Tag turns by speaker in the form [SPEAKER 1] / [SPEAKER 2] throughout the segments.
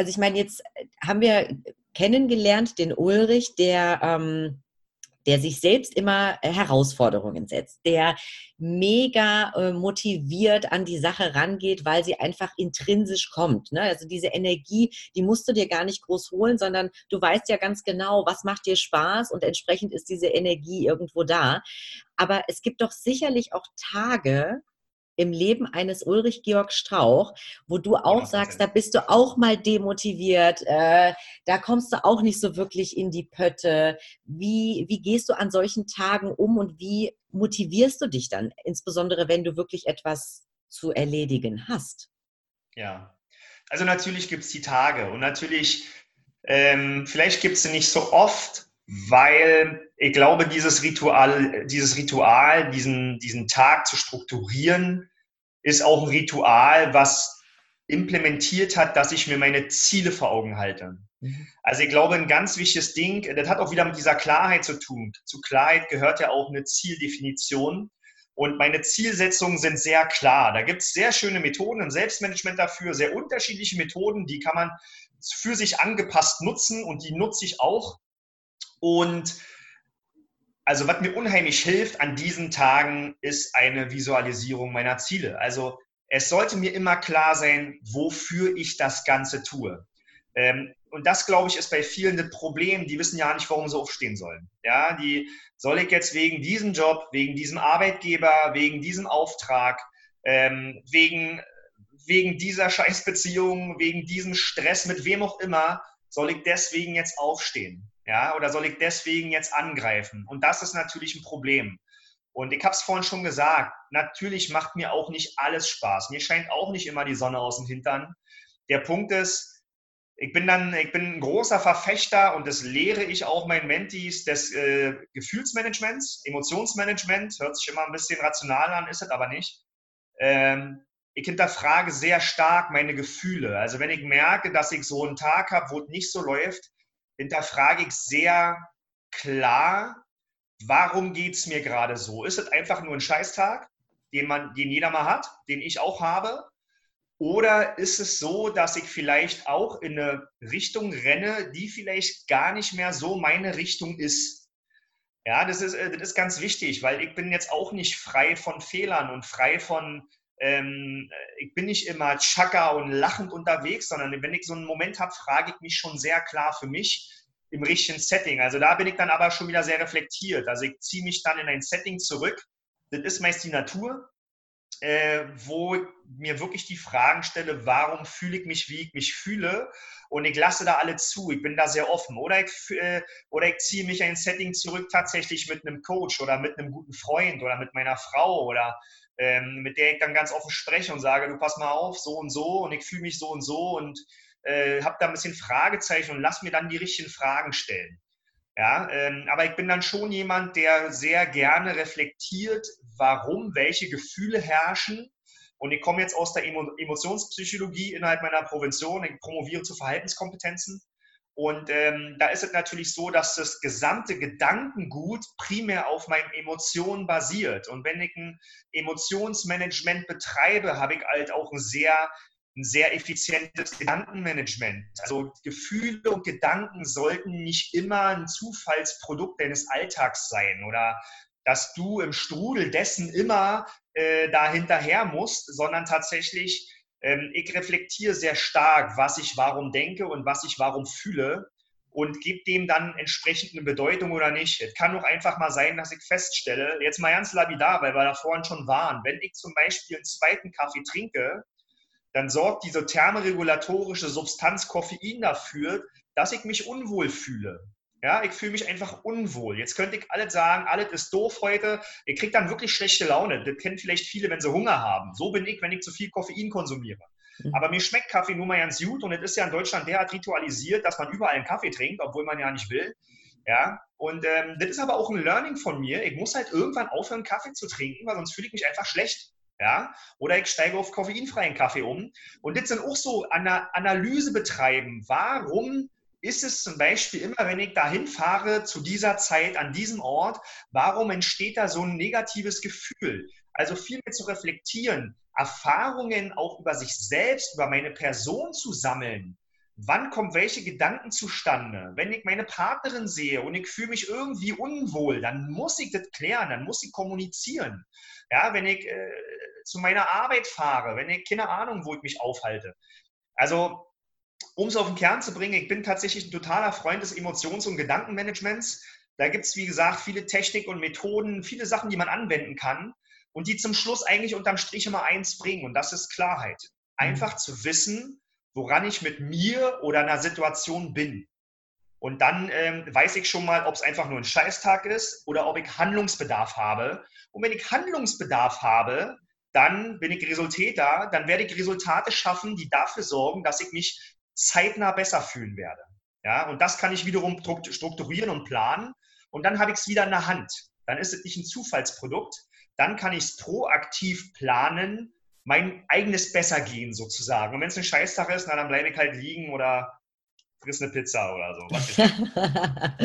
[SPEAKER 1] also ich meine, jetzt haben wir kennengelernt den Ulrich, der ähm, der sich selbst immer äh, Herausforderungen setzt, der mega äh, motiviert an die Sache rangeht, weil sie einfach intrinsisch kommt. Ne? Also diese Energie, die musst du dir gar nicht groß holen, sondern du weißt ja ganz genau, was macht dir Spaß und entsprechend ist diese Energie irgendwo da. Aber es gibt doch sicherlich auch Tage, im Leben eines Ulrich Georg Strauch, wo du auch sagst, da bist du auch mal demotiviert, äh, da kommst du auch nicht so wirklich in die Pötte. Wie, wie gehst du an solchen Tagen um und wie motivierst du dich dann, insbesondere wenn du wirklich etwas zu erledigen hast?
[SPEAKER 2] Ja, also natürlich gibt es die Tage und natürlich, ähm, vielleicht gibt es sie nicht so oft, weil ich glaube, dieses Ritual, dieses Ritual, diesen, diesen Tag zu strukturieren, ist auch ein Ritual, was implementiert hat, dass ich mir meine Ziele vor Augen halte. Mhm. Also ich glaube, ein ganz wichtiges Ding, das hat auch wieder mit dieser Klarheit zu tun. Zu Klarheit gehört ja auch eine Zieldefinition. Und meine Zielsetzungen sind sehr klar. Da gibt es sehr schöne Methoden im Selbstmanagement dafür, sehr unterschiedliche Methoden, die kann man für sich angepasst nutzen und die nutze ich auch. Und also was mir unheimlich hilft an diesen Tagen, ist eine Visualisierung meiner Ziele. Also es sollte mir immer klar sein, wofür ich das Ganze tue. Ähm, und das, glaube ich, ist bei vielen ein Problem. Die wissen ja nicht, warum sie aufstehen sollen. Ja, die soll ich jetzt wegen diesem Job, wegen diesem Arbeitgeber, wegen diesem Auftrag, ähm, wegen, wegen dieser Scheißbeziehung, wegen diesem Stress, mit wem auch immer, soll ich deswegen jetzt aufstehen? Ja, oder soll ich deswegen jetzt angreifen? Und das ist natürlich ein Problem. Und ich habe es vorhin schon gesagt, natürlich macht mir auch nicht alles Spaß. Mir scheint auch nicht immer die Sonne aus dem Hintern. Der Punkt ist, ich bin dann, ich bin ein großer Verfechter und das lehre ich auch meinen Mentees des äh, Gefühlsmanagements, Emotionsmanagement. Hört sich immer ein bisschen rational an, ist es aber nicht. Ähm, ich hinterfrage sehr stark meine Gefühle. Also wenn ich merke, dass ich so einen Tag habe, wo es nicht so läuft, hinterfrage ich sehr klar, warum geht es mir gerade so? Ist es einfach nur ein Scheißtag, den, man, den jeder mal hat, den ich auch habe? Oder ist es so, dass ich vielleicht auch in eine Richtung renne, die vielleicht gar nicht mehr so meine Richtung ist? Ja, das ist, äh, das ist ganz wichtig, weil ich bin jetzt auch nicht frei von Fehlern und frei von, ähm, ich bin nicht immer tschakka und lachend unterwegs, sondern wenn ich so einen Moment habe, frage ich mich schon sehr klar für mich im richtigen Setting. Also da bin ich dann aber schon wieder sehr reflektiert. Also ich ziehe mich dann in ein Setting zurück. Das ist meist die Natur, äh, wo ich mir wirklich die Fragen stelle, warum fühle ich mich, wie ich mich fühle und ich lasse da alle zu. Ich bin da sehr offen. Oder ich, äh, oder ich ziehe mich in ein Setting zurück tatsächlich mit einem Coach oder mit einem guten Freund oder mit meiner Frau oder ähm, mit der ich dann ganz offen spreche und sage, du pass mal auf, so und so und ich fühle mich so und so und äh, habe da ein bisschen Fragezeichen und lass mir dann die richtigen Fragen stellen. Ja, ähm, aber ich bin dann schon jemand, der sehr gerne reflektiert, warum welche Gefühle herrschen. Und ich komme jetzt aus der Emo Emotionspsychologie innerhalb meiner Prävention. Ich promoviere zu Verhaltenskompetenzen. Und ähm, da ist es natürlich so, dass das gesamte Gedankengut primär auf meinen Emotionen basiert. Und wenn ich ein Emotionsmanagement betreibe, habe ich halt auch ein sehr, ein sehr effizientes Gedankenmanagement. Also Gefühle und Gedanken sollten nicht immer ein Zufallsprodukt deines Alltags sein oder dass du im Strudel dessen immer äh, da musst, sondern tatsächlich ich reflektiere sehr stark, was ich warum denke und was ich warum fühle und gebe dem dann entsprechend eine Bedeutung oder nicht. Es kann doch einfach mal sein, dass ich feststelle, jetzt mal ganz lapidar, weil wir da vorhin schon waren, wenn ich zum Beispiel einen zweiten Kaffee trinke, dann sorgt diese thermoregulatorische Substanz Koffein dafür, dass ich mich unwohl fühle. Ja, ich fühle mich einfach unwohl. Jetzt könnte ich alles sagen, alles ist doof heute. Ihr kriegt dann wirklich schlechte Laune. Das kennen vielleicht viele, wenn sie Hunger haben. So bin ich, wenn ich zu viel Koffein konsumiere. Mhm. Aber mir schmeckt Kaffee nun mal ganz gut und es ist ja in Deutschland derart ritualisiert, dass man überall einen Kaffee trinkt, obwohl man ja nicht will. Ja, und ähm, das ist aber auch ein Learning von mir. Ich muss halt irgendwann aufhören, Kaffee zu trinken, weil sonst fühle ich mich einfach schlecht. Ja, oder ich steige auf koffeinfreien Kaffee um. Und das sind auch so Ana Analyse betreiben. Warum ist es zum Beispiel immer, wenn ich dahin fahre zu dieser Zeit an diesem Ort, warum entsteht da so ein negatives Gefühl? Also viel mehr zu reflektieren, Erfahrungen auch über sich selbst, über meine Person zu sammeln. wann kommen welche Gedanken zustande? Wenn ich meine Partnerin sehe und ich fühle mich irgendwie unwohl, dann muss ich das klären, dann muss ich kommunizieren. Ja, wenn ich äh, zu meiner Arbeit fahre, wenn ich keine Ahnung, wo ich mich aufhalte. Also, um es auf den Kern zu bringen, ich bin tatsächlich ein totaler Freund des Emotions- und Gedankenmanagements. Da gibt es, wie gesagt, viele Techniken und Methoden, viele Sachen, die man anwenden kann und die zum Schluss eigentlich unterm Strich immer eins bringen und das ist Klarheit. Einfach zu wissen, woran ich mit mir oder einer Situation bin. Und dann ähm, weiß ich schon mal, ob es einfach nur ein Scheißtag ist oder ob ich Handlungsbedarf habe. Und wenn ich Handlungsbedarf habe, dann bin ich Resultäter, dann werde ich Resultate schaffen, die dafür sorgen, dass ich mich zeitnah besser fühlen werde. Ja, und das kann ich wiederum strukturieren und planen. Und dann habe ich es wieder in der Hand. Dann ist es nicht ein Zufallsprodukt. Dann kann ich es proaktiv planen, mein eigenes Bessergehen sozusagen. Und wenn es ein Scheißtag ist, na, dann bleibe ich halt liegen oder friss eine Pizza oder
[SPEAKER 1] so.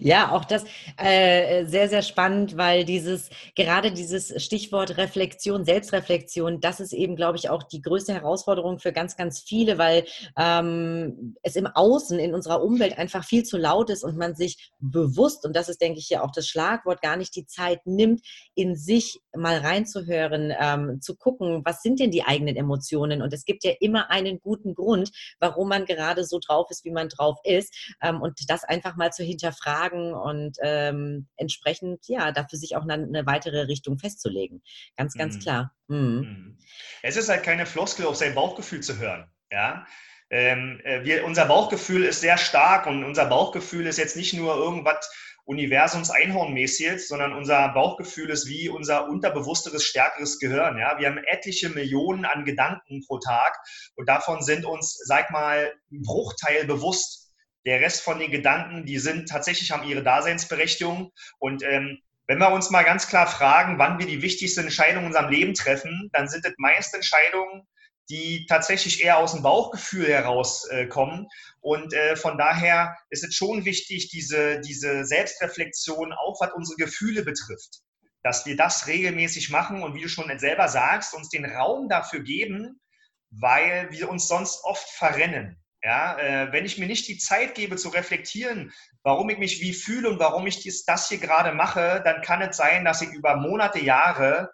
[SPEAKER 1] ja, auch das äh, sehr, sehr spannend, weil dieses, gerade dieses Stichwort Reflexion, Selbstreflexion, das ist eben, glaube ich, auch die größte Herausforderung für ganz, ganz viele, weil ähm, es im Außen, in unserer Umwelt einfach viel zu laut ist und man sich bewusst, und das ist, denke ich, ja auch das Schlagwort, gar nicht die Zeit nimmt, in sich mal reinzuhören, ähm, zu gucken, was sind denn die eigenen Emotionen? Und es gibt ja immer einen guten Grund, warum man gerade so drauf ist, wie man drauf ist. Ähm, und das einfach mal zu hinterfragen und ähm, entsprechend, ja, dafür sich auch eine, eine, weitere Richtung festzulegen. Ganz, ganz mhm. klar. Mhm.
[SPEAKER 2] Es ist halt keine Floskel auf sein Bauchgefühl zu hören. Ja, ähm, äh, wir, unser Bauchgefühl ist sehr stark und unser Bauchgefühl ist jetzt nicht nur irgendwas Universums Einhornmäßiges, sondern unser Bauchgefühl ist wie unser unterbewussteres, stärkeres Gehirn. Ja? Wir haben etliche Millionen an Gedanken pro Tag und davon sind uns, sag mal, ein Bruchteil bewusst. Der Rest von den Gedanken, die sind tatsächlich, haben ihre Daseinsberechtigung und ähm, wenn wir uns mal ganz klar fragen, wann wir die wichtigsten Entscheidungen in unserem Leben treffen, dann sind das meist Entscheidungen, die tatsächlich eher aus dem Bauchgefühl herauskommen. Äh, und äh, von daher ist es schon wichtig, diese, diese Selbstreflexion, auch was unsere Gefühle betrifft, dass wir das regelmäßig machen und wie du schon selber sagst, uns den Raum dafür geben, weil wir uns sonst oft verrennen. Ja, äh, wenn ich mir nicht die Zeit gebe zu reflektieren, warum ich mich wie fühle und warum ich dies, das hier gerade mache, dann kann es sein, dass ich über Monate, Jahre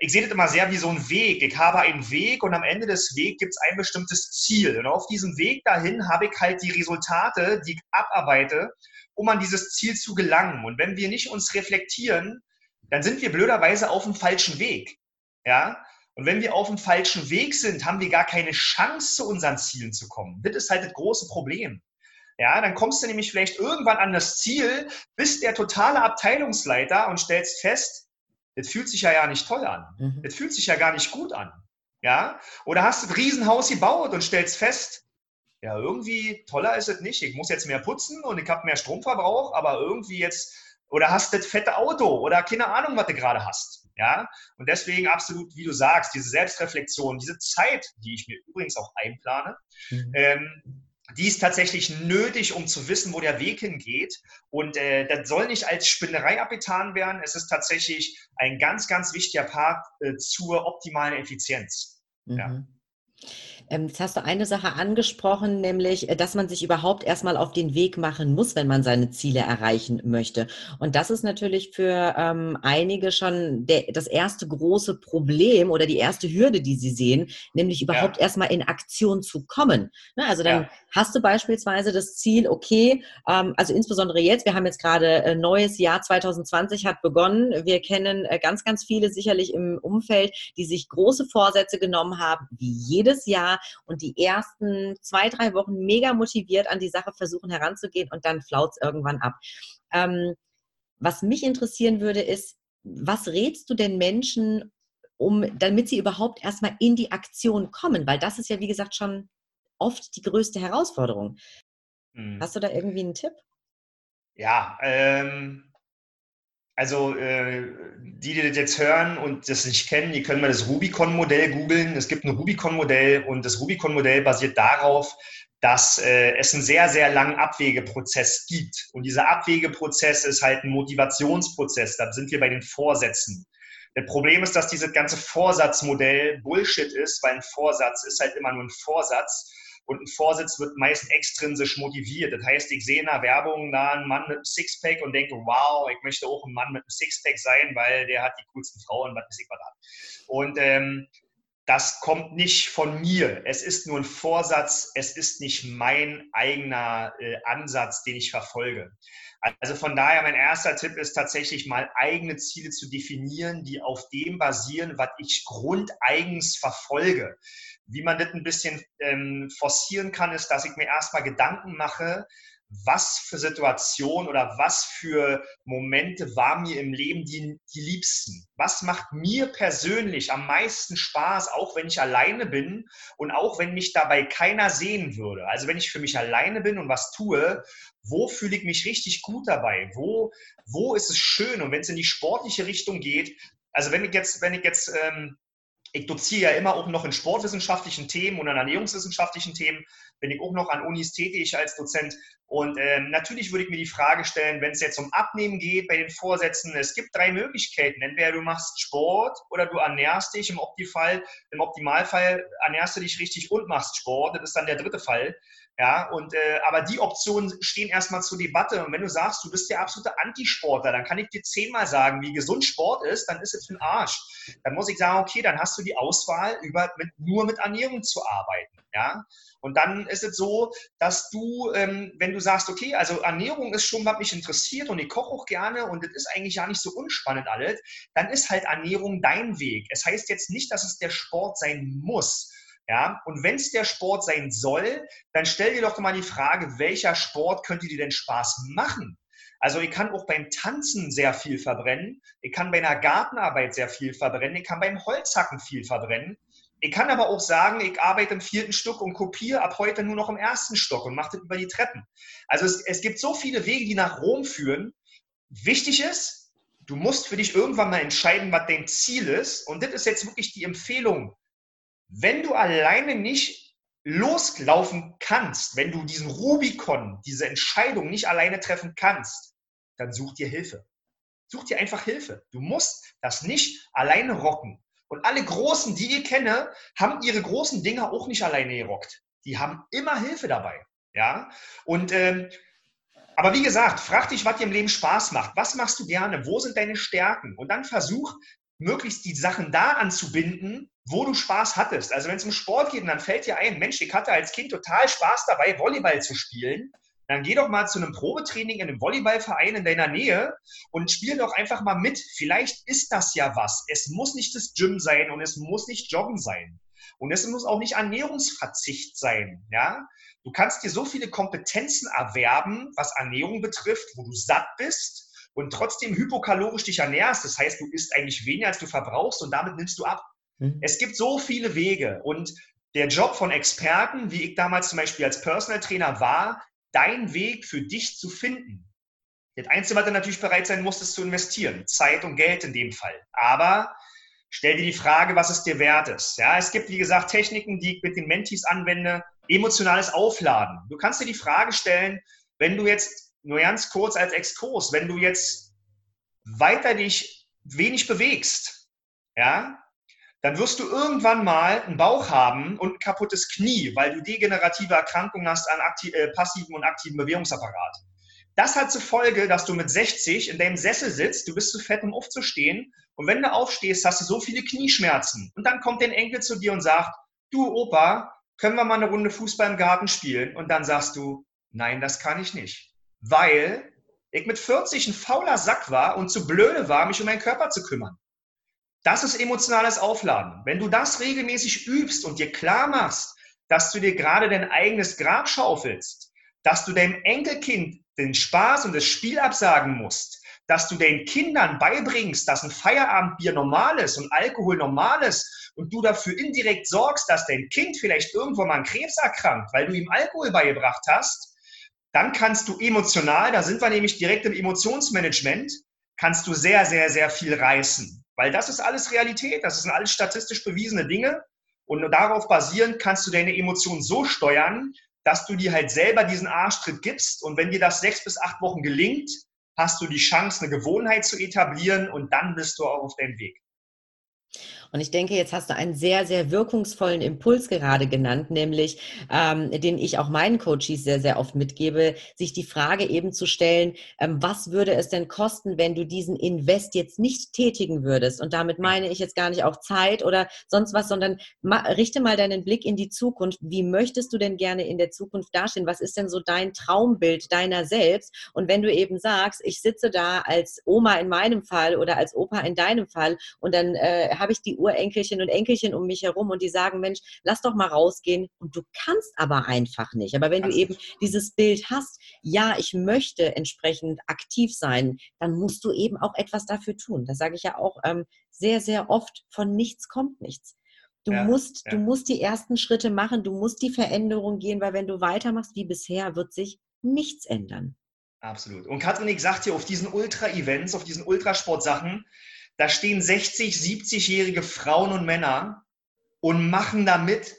[SPEAKER 2] ich sehe das immer sehr wie so ein Weg. Ich habe einen Weg und am Ende des Wegs gibt es ein bestimmtes Ziel. Und auf diesem Weg dahin habe ich halt die Resultate, die ich abarbeite, um an dieses Ziel zu gelangen. Und wenn wir nicht uns reflektieren, dann sind wir blöderweise auf dem falschen Weg. Ja? Und wenn wir auf dem falschen Weg sind, haben wir gar keine Chance, zu unseren Zielen zu kommen. Das ist halt das große Problem. Ja, dann kommst du nämlich vielleicht irgendwann an das Ziel, bist der totale Abteilungsleiter und stellst fest, das fühlt sich ja, ja nicht toll an. Mhm. Das fühlt sich ja gar nicht gut an. Ja? Oder hast du ein Riesenhaus gebaut und stellst fest, ja, irgendwie toller ist es nicht. Ich muss jetzt mehr putzen und ich habe mehr Stromverbrauch, aber irgendwie jetzt, oder hast das fette Auto oder keine Ahnung, was du gerade hast. Ja? Und deswegen absolut, wie du sagst, diese Selbstreflexion, diese Zeit, die ich mir übrigens auch einplane, mhm. ähm, die ist tatsächlich nötig, um zu wissen, wo der Weg hingeht. Und äh, das soll nicht als Spinnerei abgetan werden. Es ist tatsächlich ein ganz, ganz wichtiger Part äh, zur optimalen Effizienz. Mhm. Ja.
[SPEAKER 1] Ähm, jetzt hast du eine Sache angesprochen, nämlich, äh, dass man sich überhaupt erstmal auf den Weg machen muss, wenn man seine Ziele erreichen möchte. Und das ist natürlich für ähm, einige schon der, das erste große Problem oder die erste Hürde, die sie sehen, nämlich überhaupt ja. erstmal in Aktion zu kommen. Ne, also dann ja. hast du beispielsweise das Ziel, okay, ähm, also insbesondere jetzt, wir haben jetzt gerade äh, neues Jahr 2020 hat begonnen. Wir kennen äh, ganz, ganz viele sicherlich im Umfeld, die sich große Vorsätze genommen haben, wie jedes Jahr und die ersten zwei, drei Wochen mega motiviert an die Sache versuchen heranzugehen und dann flaut es irgendwann ab. Ähm, was mich interessieren würde, ist, was rätst du den Menschen, um, damit sie überhaupt erstmal in die Aktion kommen? Weil das ist ja, wie gesagt, schon oft die größte Herausforderung. Hm. Hast du da irgendwie einen Tipp?
[SPEAKER 2] Ja, ähm, also äh, die, die das jetzt hören und das nicht kennen, die können mal das Rubicon-Modell googeln. Es gibt ein Rubicon-Modell und das Rubicon-Modell basiert darauf, dass äh, es einen sehr, sehr langen Abwegeprozess gibt. Und dieser Abwegeprozess ist halt ein Motivationsprozess. Da sind wir bei den Vorsätzen. Das Problem ist, dass dieses ganze Vorsatzmodell Bullshit ist, weil ein Vorsatz ist halt immer nur ein Vorsatz. Und ein Vorsitz wird meist extrinsisch motiviert. Das heißt, ich sehe in der Werbung da einen Mann mit einem Sixpack und denke, wow, ich möchte auch ein Mann mit einem Sixpack sein, weil der hat die coolsten Frauen, was weiß ich was. Und ähm, das kommt nicht von mir. Es ist nur ein Vorsatz. Es ist nicht mein eigener äh, Ansatz, den ich verfolge. Also von daher, mein erster Tipp ist tatsächlich mal eigene Ziele zu definieren, die auf dem basieren, was ich grundeigens verfolge. Wie man das ein bisschen ähm, forcieren kann, ist, dass ich mir erstmal Gedanken mache, was für Situationen oder was für Momente war mir im Leben die, die liebsten? Was macht mir persönlich am meisten Spaß, auch wenn ich alleine bin und auch wenn mich dabei keiner sehen würde? Also wenn ich für mich alleine bin und was tue, wo fühle ich mich richtig gut dabei? Wo, wo ist es schön? Und wenn es in die sportliche Richtung geht, also wenn ich jetzt, wenn ich jetzt ähm, ich doziere ja immer auch noch in sportwissenschaftlichen Themen und an ernährungswissenschaftlichen Themen, bin ich auch noch an Unis tätig als Dozent. Und ähm, natürlich würde ich mir die Frage stellen, wenn es jetzt um Abnehmen geht bei den Vorsätzen, es gibt drei Möglichkeiten. Entweder du machst Sport oder du ernährst dich. Im, Optifall, im Optimalfall ernährst du dich richtig und machst Sport. Das ist dann der dritte Fall. Ja, und äh, aber die Optionen stehen erstmal zur Debatte. Und wenn du sagst, du bist der absolute Antisportler, dann kann ich dir zehnmal sagen, wie gesund Sport ist, dann ist es für den Arsch. Dann muss ich sagen, okay, dann hast du die Auswahl, über, mit, nur mit Ernährung zu arbeiten. Ja, und dann ist es so, dass du, ähm, wenn du sagst, okay, also Ernährung ist schon, was mich interessiert und ich koche auch gerne und das ist eigentlich ja nicht so unspannend alles, dann ist halt Ernährung dein Weg. Es heißt jetzt nicht, dass es der Sport sein muss. Ja, und wenn es der Sport sein soll, dann stell dir doch mal die Frage, welcher Sport könnte dir denn Spaß machen? Also ich kann auch beim Tanzen sehr viel verbrennen, ich kann bei einer Gartenarbeit sehr viel verbrennen, ich kann beim Holzhacken viel verbrennen. Ich kann aber auch sagen, ich arbeite im vierten Stock und kopiere ab heute nur noch im ersten Stock und mache das über die Treppen. Also es, es gibt so viele Wege, die nach Rom führen. Wichtig ist, du musst für dich irgendwann mal entscheiden, was dein Ziel ist. Und das ist jetzt wirklich die Empfehlung wenn du alleine nicht loslaufen kannst, wenn du diesen Rubikon, diese Entscheidung nicht alleine treffen kannst, dann such dir Hilfe. Such dir einfach Hilfe. Du musst das nicht alleine rocken. Und alle Großen, die ich kenne, haben ihre großen Dinge auch nicht alleine gerockt. Die haben immer Hilfe dabei. Ja? Und ähm, aber wie gesagt, frag dich, was dir im Leben Spaß macht. Was machst du gerne? Wo sind deine Stärken? Und dann versuch, möglichst die Sachen da anzubinden, wo du Spaß hattest. Also wenn es um Sport geht, dann fällt dir ein, Mensch, ich hatte als Kind total Spaß dabei, Volleyball zu spielen. Dann geh doch mal zu einem Probetraining in einem Volleyballverein in deiner Nähe und spiel doch einfach mal mit. Vielleicht ist das ja was. Es muss nicht das Gym sein und es muss nicht Joggen sein. Und es muss auch nicht Ernährungsverzicht sein. Ja? Du kannst dir so viele Kompetenzen erwerben, was Ernährung betrifft, wo du satt bist und trotzdem hypokalorisch dich ernährst. Das heißt, du isst eigentlich weniger, als du verbrauchst und damit nimmst du ab. Mhm. Es gibt so viele Wege und der Job von Experten, wie ich damals zum Beispiel als Personal Trainer war, dein Weg für dich zu finden. Das Einzige, was du natürlich bereit sein musst, ist zu investieren. Zeit und Geld in dem Fall. Aber stell dir die Frage, was es dir wert ist. Ja, es gibt, wie gesagt, Techniken, die ich mit den Mentees anwende. Emotionales Aufladen. Du kannst dir die Frage stellen, wenn du jetzt, nur ganz kurz als Exkurs, wenn du jetzt weiter dich wenig bewegst, ja, dann wirst du irgendwann mal einen Bauch haben und ein kaputtes Knie, weil du degenerative Erkrankungen hast an äh, passiven und aktiven Bewegungsapparat. Das hat zur Folge, dass du mit 60 in deinem Sessel sitzt, du bist zu fett, um aufzustehen. Und wenn du aufstehst, hast du so viele Knieschmerzen. Und dann kommt dein Enkel zu dir und sagt, du Opa, können wir mal eine Runde Fußball im Garten spielen? Und dann sagst du, nein, das kann ich nicht. Weil ich mit 40 ein fauler Sack war und zu blöde war, mich um meinen Körper zu kümmern. Das ist emotionales Aufladen. Wenn du das regelmäßig übst und dir klar machst, dass du dir gerade dein eigenes Grab schaufelst, dass du deinem Enkelkind den Spaß und das Spiel absagen musst, dass du den Kindern beibringst, dass ein Feierabendbier normal ist und Alkohol normal ist und du dafür indirekt sorgst, dass dein Kind vielleicht irgendwo mal an Krebs erkrankt, weil du ihm Alkohol beigebracht hast, dann kannst du emotional, da sind wir nämlich direkt im Emotionsmanagement, kannst du sehr, sehr, sehr viel reißen. Weil das ist alles Realität, das sind alles statistisch bewiesene Dinge. Und darauf basierend kannst du deine Emotionen so steuern, dass du dir halt selber diesen Arschtritt gibst. Und wenn dir das sechs bis acht Wochen gelingt, hast du die Chance, eine Gewohnheit zu etablieren und dann bist du auch auf deinem Weg.
[SPEAKER 1] Und ich denke, jetzt hast du einen sehr, sehr wirkungsvollen Impuls gerade genannt, nämlich ähm, den ich auch meinen Coaches sehr, sehr oft mitgebe, sich die Frage eben zu stellen, ähm, was würde es denn kosten, wenn du diesen Invest jetzt nicht tätigen würdest? Und damit meine ich jetzt gar nicht auch Zeit oder sonst was, sondern ma, richte mal deinen Blick in die Zukunft. Wie möchtest du denn gerne in der Zukunft dastehen? Was ist denn so dein Traumbild deiner selbst? Und wenn du eben sagst, ich sitze da als Oma in meinem Fall oder als Opa in deinem Fall und dann äh, habe ich die Urenkelchen und Enkelchen um mich herum und die sagen, Mensch, lass doch mal rausgehen. Und du kannst aber einfach nicht. Aber wenn du eben dieses Bild hast, ja, ich möchte entsprechend aktiv sein, dann musst du eben auch etwas dafür tun. Das sage ich ja auch ähm, sehr, sehr oft. Von nichts kommt nichts. Du ja, musst, ja. du musst die ersten Schritte machen, du musst die Veränderung gehen, weil wenn du weitermachst wie bisher, wird sich nichts ändern.
[SPEAKER 2] Absolut. Und Katrin, ich sag dir, auf diesen Ultra-Events, auf diesen Ultrasportsachen, da stehen 60, 70-jährige Frauen und Männer und machen da mit.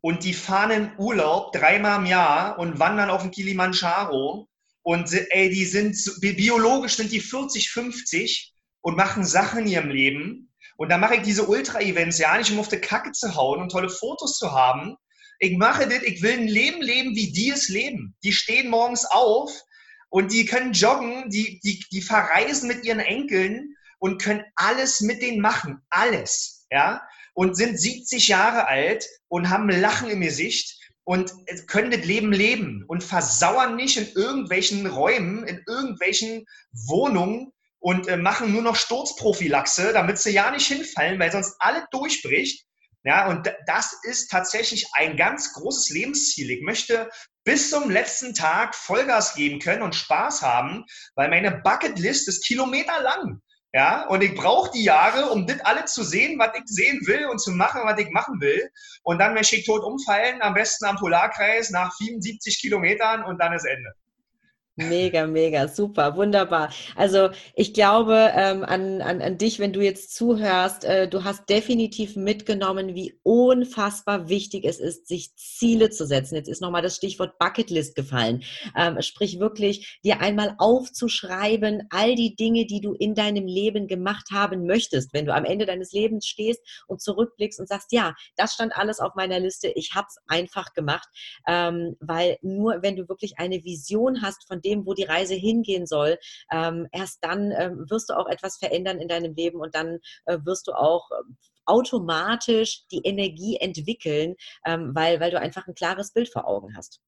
[SPEAKER 2] Und die fahren in Urlaub dreimal im Jahr und wandern auf den Kilimanjaro. Und ey, die sind, biologisch sind die 40, 50 und machen Sachen in ihrem Leben. Und da mache ich diese Ultra-Events ja nicht, um auf die Kacke zu hauen und tolle Fotos zu haben. Ich mache das, ich will ein Leben leben, wie die es leben. Die stehen morgens auf und die können joggen, die, die, die verreisen mit ihren Enkeln und können alles mit denen machen. Alles. Ja? Und sind 70 Jahre alt und haben Lachen im Gesicht und können das Leben leben und versauern nicht in irgendwelchen Räumen, in irgendwelchen Wohnungen und äh, machen nur noch Sturzprophylaxe, damit sie ja nicht hinfallen, weil sonst alles durchbricht. Ja, und das ist tatsächlich ein ganz großes Lebensziel. Ich möchte bis zum letzten Tag Vollgas geben können und Spaß haben, weil meine Bucketlist ist kilometerlang. Ja, und ich brauche die Jahre, um das alles zu sehen, was ich sehen will und zu machen, was ich machen will. Und dann möchte ich tot umfallen, am besten am Polarkreis nach 77 Kilometern und dann ist Ende.
[SPEAKER 1] Mega, mega, super, wunderbar. Also ich glaube ähm, an, an, an dich, wenn du jetzt zuhörst, äh, du hast definitiv mitgenommen, wie unfassbar wichtig es ist, sich Ziele zu setzen. Jetzt ist nochmal das Stichwort Bucketlist gefallen. Ähm, sprich wirklich, dir einmal aufzuschreiben, all die Dinge, die du in deinem Leben gemacht haben möchtest, wenn du am Ende deines Lebens stehst und zurückblickst und sagst, ja, das stand alles auf meiner Liste, ich habe es einfach gemacht, ähm, weil nur wenn du wirklich eine Vision hast von dem, wo die Reise hingehen soll, ähm, erst dann ähm, wirst du auch etwas verändern in deinem Leben und dann äh, wirst du auch ähm, automatisch die Energie entwickeln, ähm, weil, weil du einfach ein klares Bild vor Augen hast.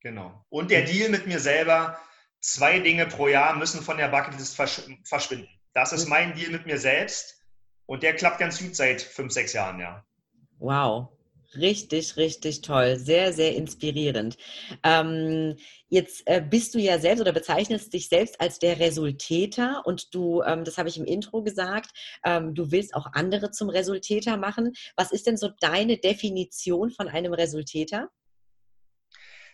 [SPEAKER 2] Genau. Und der Deal mit mir selber, zwei Dinge pro Jahr müssen von der Bucketlist versch verschwinden. Das ist mein Deal mit mir selbst und der klappt ganz gut seit fünf, sechs Jahren, ja.
[SPEAKER 1] Wow, Richtig, richtig toll. Sehr, sehr inspirierend. Ähm, jetzt äh, bist du ja selbst oder bezeichnest dich selbst als der Resultäter und du, ähm, das habe ich im Intro gesagt, ähm, du willst auch andere zum Resultäter machen. Was ist denn so deine Definition von einem Resultäter?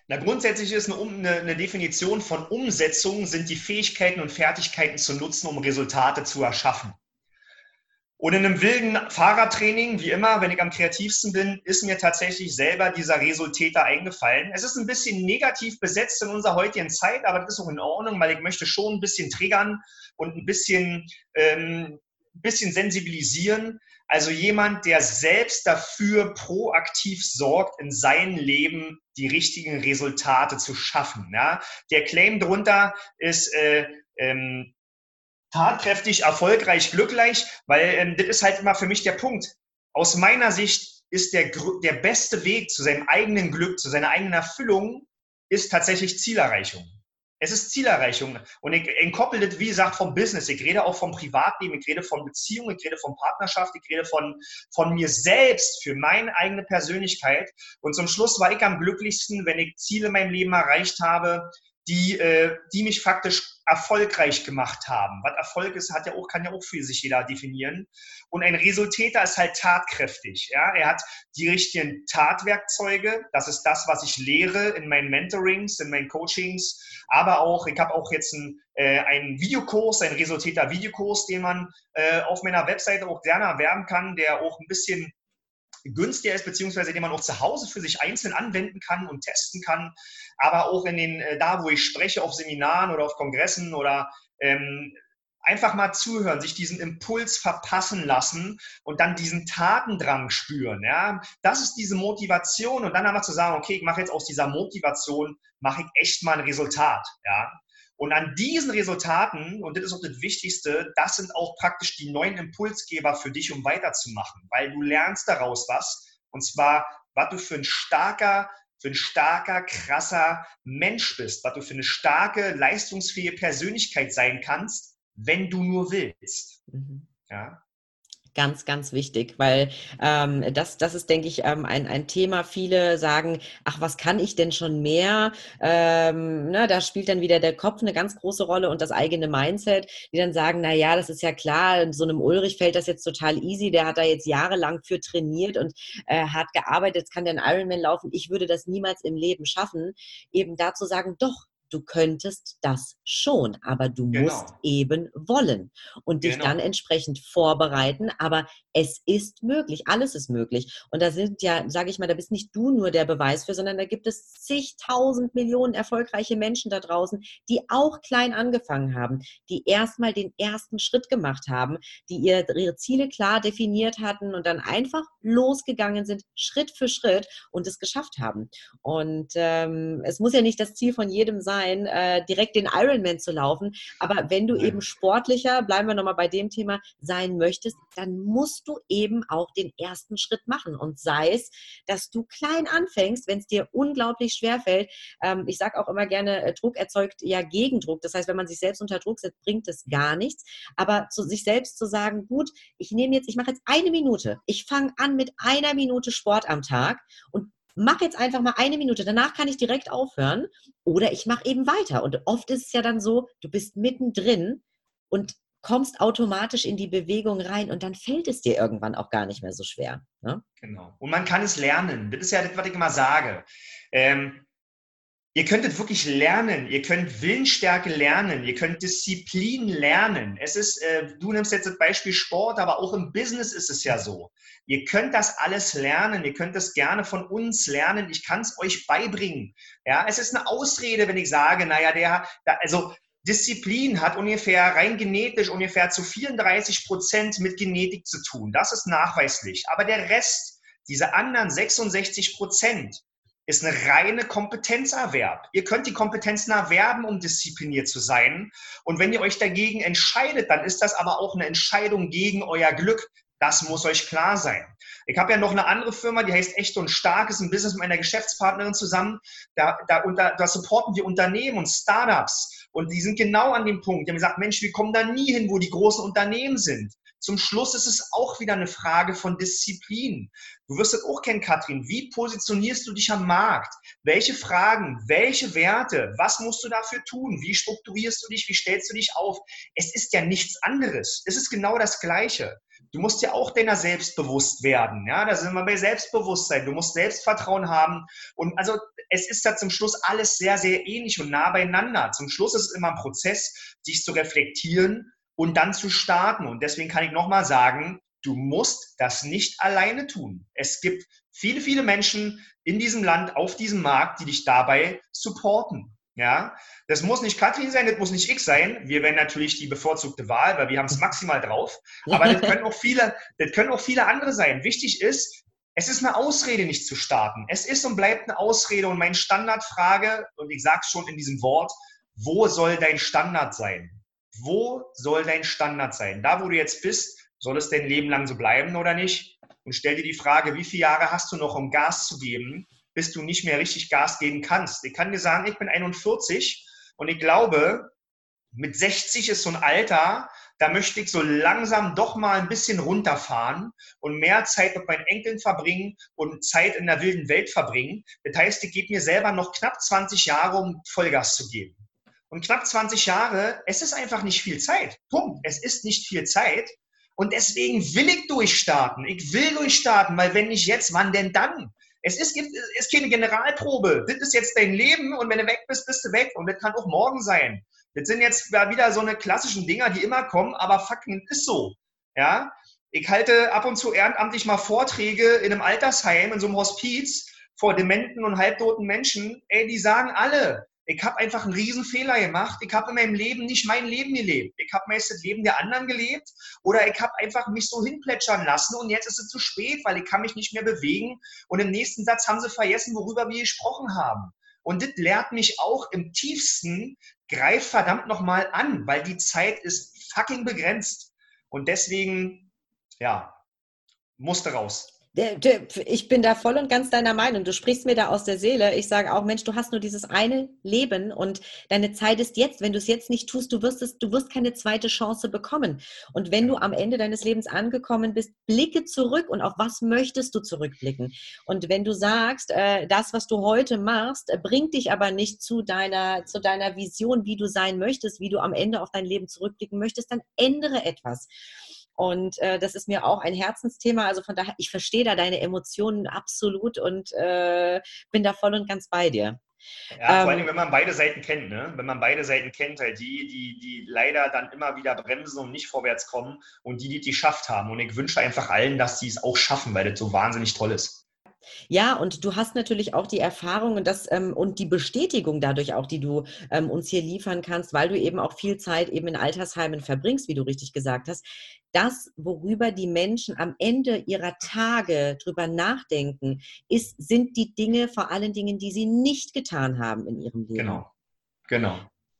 [SPEAKER 2] Na, grundsätzlich ist eine, eine, eine, Definition von Umsetzung sind die Fähigkeiten und Fertigkeiten zu nutzen, um Resultate zu erschaffen. Und in einem wilden Fahrradtraining, wie immer, wenn ich am kreativsten bin, ist mir tatsächlich selber dieser Resultäter eingefallen. Es ist ein bisschen negativ besetzt in unserer heutigen Zeit, aber das ist auch in Ordnung, weil ich möchte schon ein bisschen triggern und ein bisschen, ähm, bisschen sensibilisieren. Also jemand, der selbst dafür proaktiv sorgt, in seinem Leben die richtigen Resultate zu schaffen. Ja? Der Claim drunter ist, äh, ähm, tatkräftig, erfolgreich, glücklich, weil ähm, das ist halt immer für mich der Punkt. Aus meiner Sicht ist der, der beste Weg zu seinem eigenen Glück, zu seiner eigenen Erfüllung, ist tatsächlich Zielerreichung. Es ist Zielerreichung. Und ich entkoppel das, wie gesagt, vom Business. Ich rede auch vom Privatleben, ich rede von Beziehungen, ich rede von Partnerschaft, ich rede von, von mir selbst, für meine eigene Persönlichkeit. Und zum Schluss war ich am glücklichsten, wenn ich Ziele in meinem Leben erreicht habe, die, äh, die mich faktisch erfolgreich gemacht haben. Was Erfolg ist, hat ja auch, kann ja auch für sich jeder definieren. Und ein Resultäter ist halt tatkräftig. Ja? Er hat die richtigen Tatwerkzeuge. Das ist das, was ich lehre in meinen Mentorings, in meinen Coachings. Aber auch, ich habe auch jetzt einen, äh, einen Videokurs, einen Resultäter-Videokurs, den man äh, auf meiner Webseite auch gerne erwerben kann, der auch ein bisschen günstiger ist, beziehungsweise den man auch zu Hause für sich einzeln anwenden kann und testen kann. Aber auch in den, äh, da, wo ich spreche, auf Seminaren oder auf Kongressen oder ähm, einfach mal zuhören, sich diesen Impuls verpassen lassen und dann diesen Tatendrang spüren. Ja, das ist diese Motivation und dann einfach zu sagen, okay, ich mache jetzt aus dieser Motivation mache ich echt mal ein Resultat. Ja, und an diesen Resultaten, und das ist auch das Wichtigste, das sind auch praktisch die neuen Impulsgeber für dich, um weiterzumachen, weil du lernst daraus was. Und zwar, was du für ein starker, für ein starker, krasser Mensch bist, was du für eine starke, leistungsfähige Persönlichkeit sein kannst, wenn du nur willst. Mhm. Ja?
[SPEAKER 1] Ganz, ganz wichtig, weil ähm, das, das ist, denke ich, ähm, ein, ein Thema. Viele sagen, ach, was kann ich denn schon mehr? Ähm, na, da spielt dann wieder der Kopf eine ganz große Rolle und das eigene Mindset, die dann sagen, na ja, das ist ja klar, so einem Ulrich fällt das jetzt total easy, der hat da jetzt jahrelang für trainiert und äh, hat gearbeitet, jetzt kann der einen Ironman laufen, ich würde das niemals im Leben schaffen. Eben dazu sagen, doch, du könntest das schon, aber du genau. musst eben wollen und dich genau. dann entsprechend vorbereiten. Aber es ist möglich, alles ist möglich. Und da sind ja, sage ich mal, da bist nicht du nur der Beweis für, sondern da gibt es zigtausend Millionen erfolgreiche Menschen da draußen, die auch klein angefangen haben, die erstmal den ersten Schritt gemacht haben, die ihre Ziele klar definiert hatten und dann einfach losgegangen sind, Schritt für Schritt und es geschafft haben. Und ähm, es muss ja nicht das Ziel von jedem sein, sein, äh, direkt den Ironman zu laufen. Aber wenn du eben sportlicher, bleiben wir nochmal bei dem Thema, sein möchtest, dann musst du eben auch den ersten Schritt machen. Und sei es, dass du klein anfängst, wenn es dir unglaublich schwer fällt. Ähm, ich sage auch immer gerne, äh, Druck erzeugt ja Gegendruck. Das heißt, wenn man sich selbst unter Druck setzt, bringt es gar nichts. Aber zu sich selbst zu sagen, gut, ich nehme jetzt, ich mache jetzt eine Minute. Ich fange an mit einer Minute Sport am Tag und mach jetzt einfach mal eine Minute, danach kann ich direkt aufhören oder ich mache eben weiter. Und oft ist es ja dann so, du bist mittendrin und kommst automatisch in die Bewegung rein und dann fällt es dir irgendwann auch gar nicht mehr so schwer. Ne?
[SPEAKER 2] Genau. Und man kann es lernen. Das ist ja das, was ich immer sage. Ähm, Ihr könntet wirklich lernen, ihr könnt Willensstärke lernen, ihr könnt Disziplin lernen. Es ist, äh, du nimmst jetzt das Beispiel Sport, aber auch im Business ist es ja so. Ihr könnt das alles lernen, ihr könnt das gerne von uns lernen. Ich kann es euch beibringen. Ja, es ist eine Ausrede, wenn ich sage, naja, der, also Disziplin hat ungefähr rein genetisch ungefähr zu 34 Prozent mit Genetik zu tun. Das ist nachweislich. Aber der Rest, diese anderen 66 Prozent, ist eine reine Kompetenzerwerb. Ihr könnt die Kompetenzen erwerben, um diszipliniert zu sein. Und wenn ihr euch dagegen entscheidet, dann ist das aber auch eine Entscheidung gegen euer Glück. Das muss euch klar sein. Ich habe ja noch eine andere Firma, die heißt Echt und Stark, ist ein Business mit meiner Geschäftspartnerin zusammen. Da, da, unter, da supporten wir Unternehmen und Startups. Und die sind genau an dem Punkt. Die haben gesagt, Mensch, wir kommen da nie hin, wo die großen Unternehmen sind. Zum Schluss ist es auch wieder eine Frage von Disziplin. Du wirst es auch kennen, Katrin. Wie positionierst du dich am Markt? Welche Fragen, welche Werte, was musst du dafür tun? Wie strukturierst du dich? Wie stellst du dich auf? Es ist ja nichts anderes. Es ist genau das Gleiche. Du musst ja auch deiner selbst bewusst werden. Ja, da sind wir bei Selbstbewusstsein. Du musst Selbstvertrauen haben. Und also es ist da zum Schluss alles sehr, sehr ähnlich und nah beieinander. Zum Schluss ist es immer ein Prozess, sich zu reflektieren und dann zu starten. Und deswegen kann ich nochmal sagen, du musst das nicht alleine tun. Es gibt viele, viele Menschen in diesem Land, auf diesem Markt, die dich dabei supporten. Ja, das muss nicht Katrin sein, das muss nicht ich sein. Wir wären natürlich die bevorzugte Wahl, weil wir haben es maximal drauf. Aber das können auch viele, das können auch viele andere sein. Wichtig ist, es ist eine Ausrede, nicht zu starten. Es ist und bleibt eine Ausrede. Und meine Standardfrage, und ich sage es schon in diesem Wort, wo soll dein Standard sein? Wo soll dein Standard sein? Da, wo du jetzt bist, soll es dein Leben lang so bleiben oder nicht? Und stell dir die Frage, wie viele Jahre hast du noch, um Gas zu geben, bis du nicht mehr richtig Gas geben kannst? Ich kann dir sagen, ich bin 41 und ich glaube, mit 60 ist so ein Alter, da möchte ich so langsam doch mal ein bisschen runterfahren und mehr Zeit mit meinen Enkeln verbringen und Zeit in der wilden Welt verbringen. Das heißt, ich gebe mir selber noch knapp 20 Jahre, um Vollgas zu geben. Und knapp 20 Jahre, es ist einfach nicht viel Zeit. Punkt. Es ist nicht viel Zeit. Und deswegen will ich durchstarten. Ich will durchstarten, weil wenn nicht jetzt, wann denn dann? Es ist, es ist keine Generalprobe. Das ist jetzt dein Leben und wenn du weg bist, bist du weg. Und das kann auch morgen sein. Das sind jetzt wieder so eine klassischen Dinger, die immer kommen, aber fucking ist so. Ja? Ich halte ab und zu ehrenamtlich mal Vorträge in einem Altersheim, in so einem Hospiz vor dementen und halbtoten Menschen. Ey, die sagen alle, ich habe einfach einen riesen Fehler gemacht. Ich habe in meinem Leben nicht mein Leben gelebt. Ich habe meist das Leben der anderen gelebt oder ich habe einfach mich so hinplätschern lassen und jetzt ist es zu spät, weil ich kann mich nicht mehr bewegen. Und im nächsten Satz haben sie vergessen, worüber wir gesprochen haben. Und das lehrt mich auch im tiefsten, greif verdammt nochmal an, weil die Zeit ist fucking begrenzt. Und deswegen, ja, musste raus
[SPEAKER 1] ich bin da voll und ganz deiner Meinung. Du sprichst mir da aus der Seele. Ich sage auch, Mensch, du hast nur dieses eine Leben und deine Zeit ist jetzt. Wenn du es jetzt nicht tust, du wirst es, du wirst keine zweite Chance bekommen. Und wenn du am Ende deines Lebens angekommen bist, blicke zurück und auf was möchtest du zurückblicken? Und wenn du sagst, äh, das, was du heute machst, äh, bringt dich aber nicht zu deiner, zu deiner Vision, wie du sein möchtest, wie du am Ende auf dein Leben zurückblicken möchtest, dann ändere etwas. Und äh, das ist mir auch ein Herzensthema. Also von daher, ich verstehe da deine Emotionen absolut und äh, bin da voll und ganz bei dir.
[SPEAKER 2] Ja, vor allem, ähm, wenn man beide Seiten kennt, ne? Wenn man beide Seiten kennt, halt die, die, die leider dann immer wieder bremsen und nicht vorwärts kommen und die, die die geschafft haben. Und ich wünsche einfach allen, dass sie es auch schaffen, weil das so wahnsinnig toll ist.
[SPEAKER 1] Ja, und du hast natürlich auch die Erfahrung und, das, ähm, und die Bestätigung dadurch auch, die du ähm, uns hier liefern kannst, weil du eben auch viel Zeit eben in Altersheimen verbringst, wie du richtig gesagt hast. Das, worüber die Menschen am Ende ihrer Tage drüber nachdenken, ist, sind die Dinge, vor allen Dingen, die sie nicht getan haben in ihrem Leben.
[SPEAKER 2] Genau, genau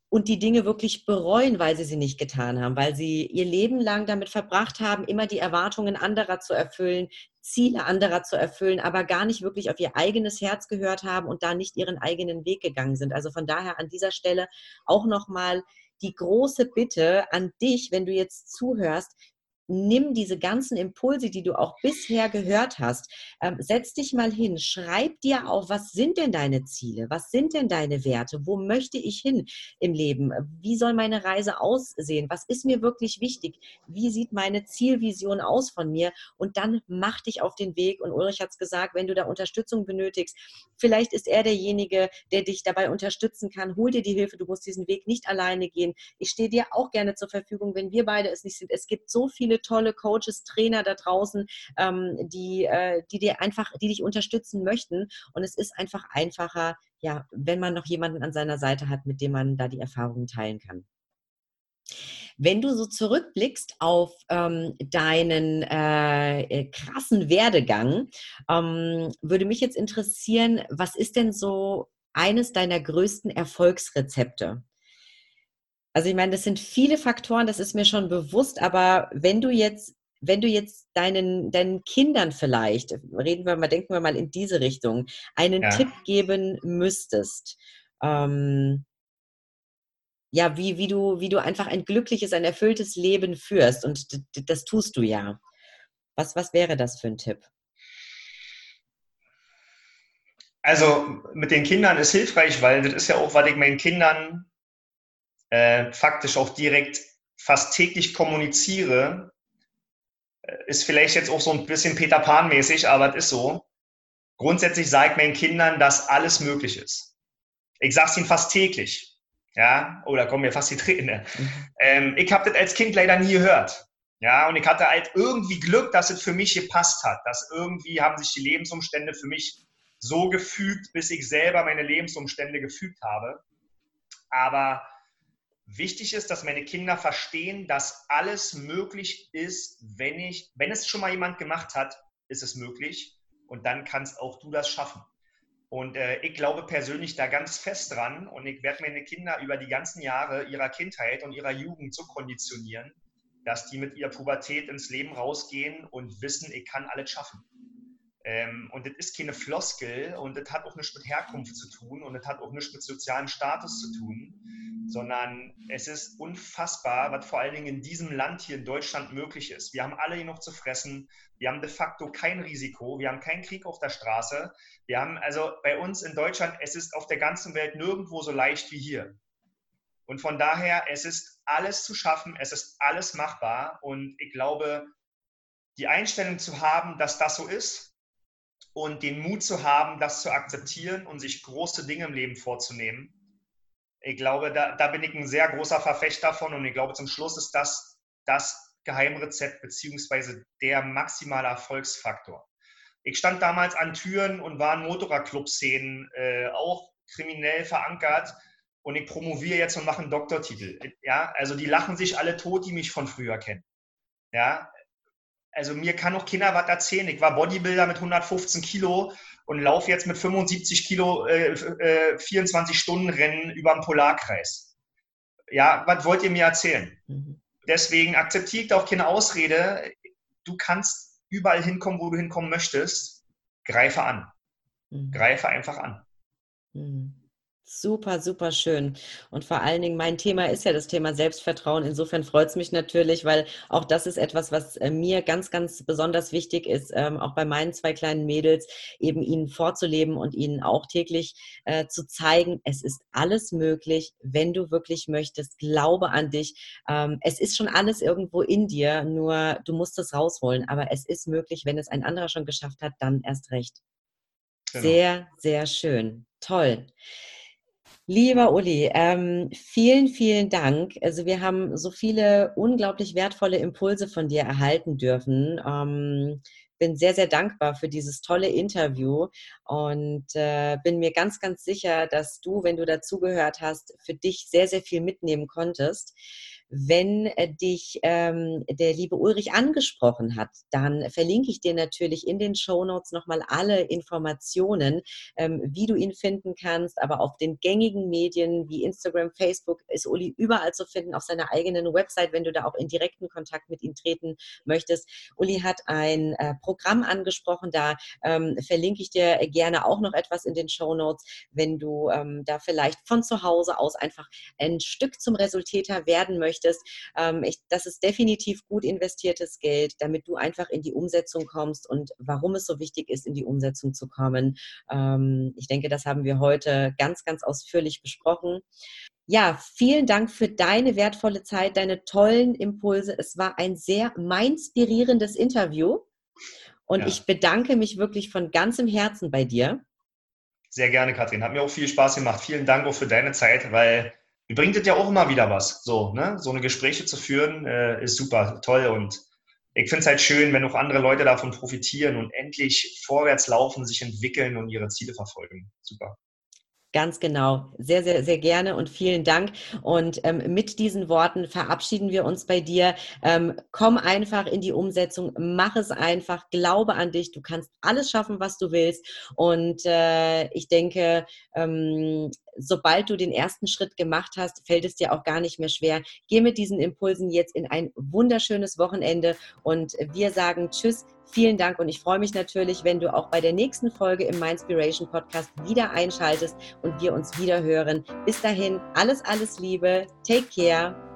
[SPEAKER 1] und die Dinge wirklich bereuen, weil sie sie nicht getan haben, weil sie ihr Leben lang damit verbracht haben, immer die Erwartungen anderer zu erfüllen, Ziele anderer zu erfüllen, aber gar nicht wirklich auf ihr eigenes Herz gehört haben und da nicht ihren eigenen Weg gegangen sind. Also von daher an dieser Stelle auch nochmal die große Bitte an dich, wenn du jetzt zuhörst, nimm diese ganzen Impulse, die du auch bisher gehört hast, ähm, setz dich mal hin, schreib dir auf, was sind denn deine Ziele, was sind denn deine Werte, wo möchte ich hin im Leben, wie soll meine Reise aussehen, was ist mir wirklich wichtig, wie sieht meine Zielvision aus von mir? Und dann mach dich auf den Weg. Und Ulrich hat es gesagt, wenn du da Unterstützung benötigst, vielleicht ist er derjenige, der dich dabei unterstützen kann, hol dir die Hilfe, du musst diesen Weg nicht alleine gehen. Ich stehe dir auch gerne zur Verfügung, wenn wir beide es nicht sind. Es gibt so viele tolle Coaches, Trainer da draußen, ähm, die, äh, die dir einfach, die dich unterstützen möchten. Und es ist einfach einfacher, ja, wenn man noch jemanden an seiner Seite hat, mit dem man da die Erfahrungen teilen kann. Wenn du so zurückblickst auf ähm, deinen äh, äh, krassen Werdegang, ähm, würde mich jetzt interessieren, was ist denn so eines deiner größten Erfolgsrezepte? Also ich meine, das sind viele Faktoren, das ist mir schon bewusst, aber wenn du jetzt, wenn du jetzt deinen, deinen Kindern vielleicht, reden wir mal, denken wir mal in diese Richtung, einen ja. Tipp geben müsstest, ähm, ja, wie, wie, du, wie du einfach ein glückliches, ein erfülltes Leben führst. Und das tust du ja. Was, was wäre das für ein Tipp?
[SPEAKER 2] Also mit den Kindern ist hilfreich, weil das ist ja auch, was ich meinen Kindern äh, faktisch auch direkt fast täglich kommuniziere, äh, ist vielleicht jetzt auch so ein bisschen Peter Pan-mäßig, aber es ist so. Grundsätzlich sage ich meinen Kindern, dass alles möglich ist. Ich sage es ihnen fast täglich. Ja, oder oh, kommen mir fast die Tränen. Mhm. Ähm, ich habe das als Kind leider nie gehört. Ja, und ich hatte halt irgendwie Glück, dass es für mich gepasst hat. Dass irgendwie haben sich die Lebensumstände für mich so gefügt, bis ich selber meine Lebensumstände gefügt habe. Aber Wichtig ist, dass meine Kinder verstehen, dass alles möglich ist, wenn ich, wenn es schon mal jemand gemacht hat, ist es möglich und dann kannst auch du das schaffen. Und äh, ich glaube persönlich da ganz fest dran und ich werde meine Kinder über die ganzen Jahre ihrer Kindheit und ihrer Jugend so konditionieren, dass die mit ihrer Pubertät ins Leben rausgehen und wissen, ich kann alles schaffen. Ähm, und das ist keine Floskel und das hat auch nichts mit Herkunft zu tun und das hat auch nichts mit sozialem Status zu tun sondern es ist unfassbar, was vor allen Dingen in diesem Land hier in Deutschland möglich ist. Wir haben alle noch zu fressen. Wir haben de facto kein Risiko. Wir haben keinen Krieg auf der Straße. Wir haben also bei uns in Deutschland, es ist auf der ganzen Welt nirgendwo so leicht wie hier. Und von daher, es ist alles zu schaffen, es ist alles machbar. Und ich glaube, die Einstellung zu haben, dass das so ist und den Mut zu haben, das zu akzeptieren und sich große Dinge im Leben vorzunehmen, ich glaube, da, da bin ich ein sehr großer Verfechter von und ich glaube, zum Schluss ist das das Geheimrezept beziehungsweise der maximale Erfolgsfaktor. Ich stand damals an Türen und war in Motorradclub-Szenen äh, auch kriminell verankert und ich promoviere jetzt und mache einen Doktortitel. Ja, also die lachen sich alle tot, die mich von früher kennen. Ja, also mir kann auch keiner was erzählen. Ich war Bodybuilder mit 115 Kilo und laufe jetzt mit 75 Kilo äh, äh, 24 Stunden Rennen über den Polarkreis. Ja, was wollt ihr mir erzählen? Mhm. Deswegen akzeptiere ich da auch keine Ausrede. Du kannst überall hinkommen, wo du hinkommen möchtest. Greife an. Mhm. Greife einfach an.
[SPEAKER 1] Mhm. Super, super schön. Und vor allen Dingen, mein Thema ist ja das Thema Selbstvertrauen. Insofern freut es mich natürlich, weil auch das ist etwas, was äh, mir ganz, ganz besonders wichtig ist, ähm, auch bei meinen zwei kleinen Mädels, eben ihnen vorzuleben und ihnen auch täglich äh, zu zeigen, es ist alles möglich, wenn du wirklich möchtest. Glaube an dich. Ähm, es ist schon alles irgendwo in dir, nur du musst es rausholen. Aber es ist möglich, wenn es ein anderer schon geschafft hat, dann erst recht. Genau. Sehr, sehr schön. Toll. Lieber Uli, ähm, vielen, vielen Dank. Also wir haben so viele unglaublich wertvolle Impulse von dir erhalten dürfen. Ähm, bin sehr, sehr dankbar für dieses tolle Interview und äh, bin mir ganz, ganz sicher, dass du, wenn du dazugehört hast, für dich sehr, sehr viel mitnehmen konntest. Wenn äh, dich ähm, der liebe Ulrich angesprochen hat, dann verlinke ich dir natürlich in den Show Notes nochmal alle Informationen, ähm, wie du ihn finden kannst. Aber auf den gängigen Medien wie Instagram, Facebook ist Uli überall zu finden, auf seiner eigenen Website, wenn du da auch in direkten Kontakt mit ihm treten möchtest. Uli hat ein äh, Programm angesprochen, da ähm, verlinke ich dir gerne auch noch etwas in den Show Notes, wenn du ähm, da vielleicht von zu Hause aus einfach ein Stück zum Resultäter werden möchtest möchtest. Ähm, ich, das ist definitiv gut investiertes Geld, damit du einfach in die Umsetzung kommst und warum es so wichtig ist, in die Umsetzung zu kommen. Ähm, ich denke, das haben wir heute ganz, ganz ausführlich besprochen. Ja, vielen Dank für deine wertvolle Zeit, deine tollen Impulse. Es war ein sehr mindspirierendes Interview und ja. ich bedanke mich wirklich von ganzem Herzen bei dir.
[SPEAKER 2] Sehr gerne, Kathrin. Hat mir auch viel Spaß gemacht. Vielen Dank auch für deine Zeit, weil bringt es ja auch immer wieder was. So, ne? so eine Gespräche zu führen, äh, ist super toll und ich finde es halt schön, wenn auch andere Leute davon profitieren und endlich vorwärts laufen, sich entwickeln und ihre Ziele verfolgen. Super.
[SPEAKER 1] Ganz genau. Sehr, sehr, sehr gerne und vielen Dank. Und ähm, mit diesen Worten verabschieden wir uns bei dir. Ähm, komm einfach in die Umsetzung, mach es einfach, glaube an dich. Du kannst alles schaffen, was du willst. Und äh, ich denke, ähm, sobald du den ersten Schritt gemacht hast, fällt es dir auch gar nicht mehr schwer. Geh mit diesen Impulsen jetzt in ein wunderschönes Wochenende und wir sagen Tschüss. Vielen Dank und ich freue mich natürlich, wenn du auch bei der nächsten Folge im Mindspiration Podcast wieder einschaltest und wir uns wieder hören. Bis dahin, alles, alles Liebe. Take care.